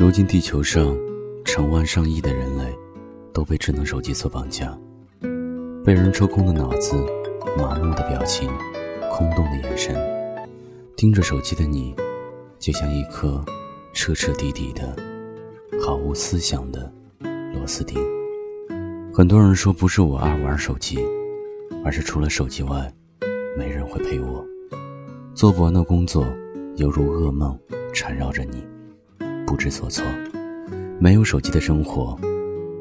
如今地球上成万上亿的人类都被智能手机所绑架，被人抽空的脑子，麻木的表情，空洞的眼神，盯着手机的你，就像一颗彻彻底底的、毫无思想的螺丝钉。很多人说不是我爱玩手机，而是除了手机外，没人会陪我。做不完的工作，犹如噩梦缠绕着你。不知所措，没有手机的生活，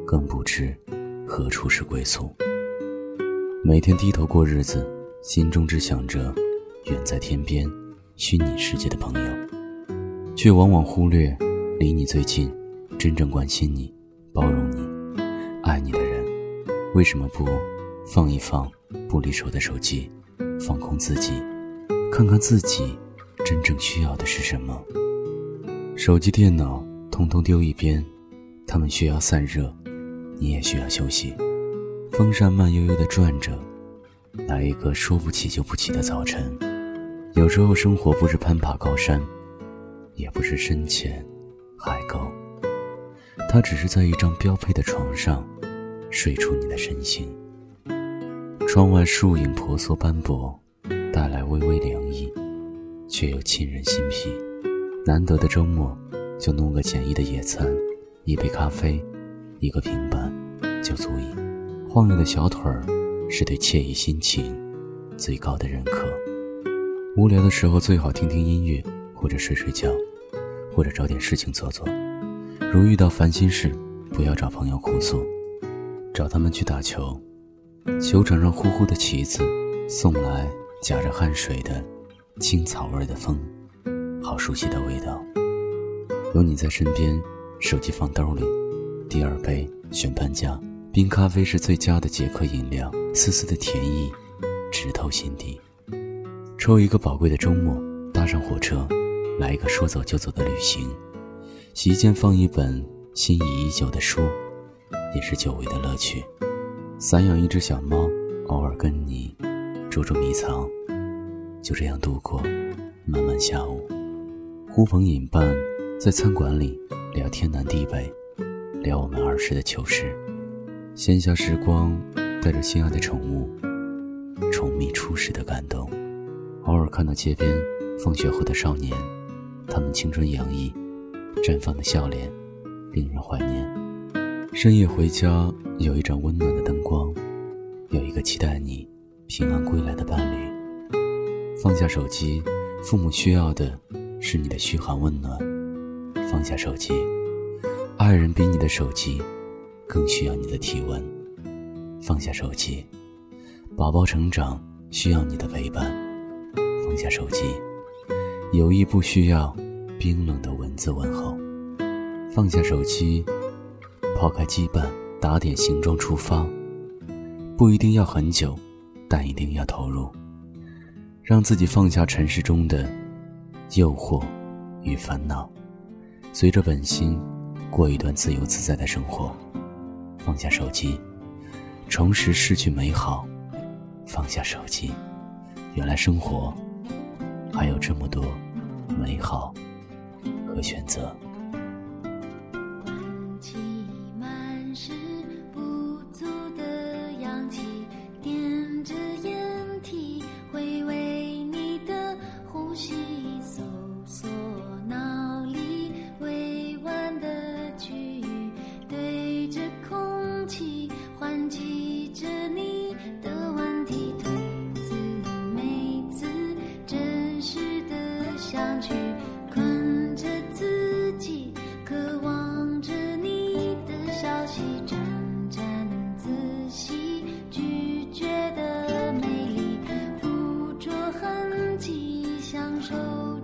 更不知何处是归宿。每天低头过日子，心中只想着远在天边、虚拟世界的朋友，却往往忽略离你最近、真正关心你、包容你、爱你的人。为什么不放一放不离手的手机，放空自己，看看自己真正需要的是什么？手机、电脑，通通丢一边，他们需要散热，你也需要休息。风扇慢悠悠地转着，来一个说不起就不起的早晨。有时候，生活不是攀爬高山，也不是深潜海沟，它只是在一张标配的床上，睡出你的身形。窗外树影婆娑斑驳，带来微微凉意，却又沁人心脾。难得的周末，就弄个简易的野餐，一杯咖啡，一个平板，就足以。晃悠的小腿儿，是对惬意心情最高的认可。无聊的时候，最好听听音乐，或者睡睡觉，或者找点事情做做。如遇到烦心事，不要找朋友哭诉，找他们去打球。球场上呼呼的旗子，送来夹着汗水的青草味的风。好熟悉的味道，有你在身边，手机放兜里，第二杯选半价，冰咖啡是最佳的解渴饮料，丝丝的甜意，直透心底。抽一个宝贵的周末，搭上火车，来一个说走就走的旅行。洗衣间放一本心仪已久的书，也是久违的乐趣。散养一只小猫，偶尔跟你捉捉迷藏，就这样度过漫漫下午。呼朋引伴，在餐馆里聊天南地北，聊我们儿时的糗事。闲暇时光，带着心爱的宠物，宠觅初始的感动。偶尔看到街边放学后的少年，他们青春洋溢，绽放的笑脸，令人怀念。深夜回家，有一盏温暖的灯光，有一个期待你平安归来的伴侣。放下手机，父母需要的。是你的嘘寒问暖，放下手机，爱人比你的手机更需要你的体温。放下手机，宝宝成长需要你的陪伴。放下手机，友谊不需要冰冷的文字问候。放下手机，抛开羁绊，打点行装出发。不一定要很久，但一定要投入，让自己放下尘世中的。诱惑与烦恼，随着本心过一段自由自在的生活。放下手机，重拾失去美好。放下手机，原来生活还有这么多美好和选择。想去困着自己，渴望着你的消息，沾沾自喜，拒绝的美丽，捕捉痕迹，享受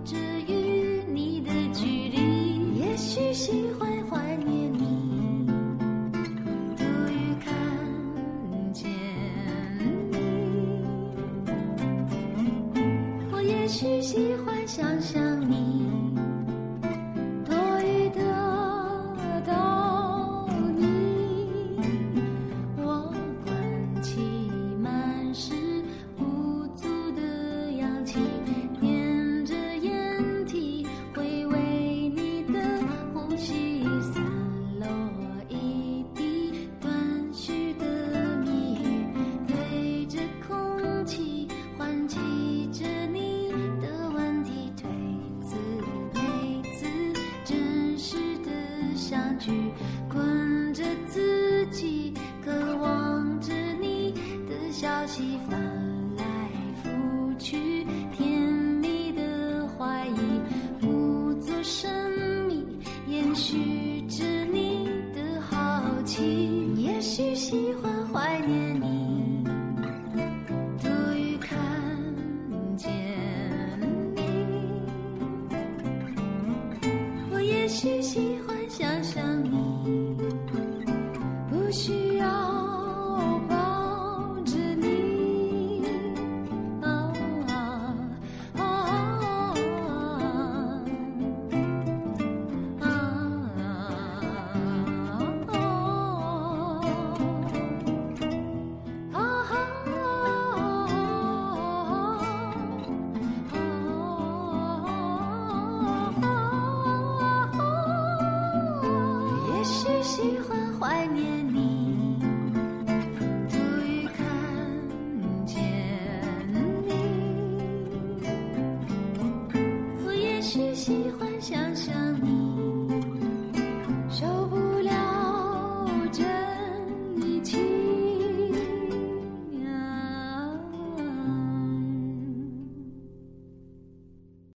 着与你的距离。也许喜欢怀念你，多于看见你。我也许喜欢。想象相聚困着自己，渴望着你的消息。喜欢怀念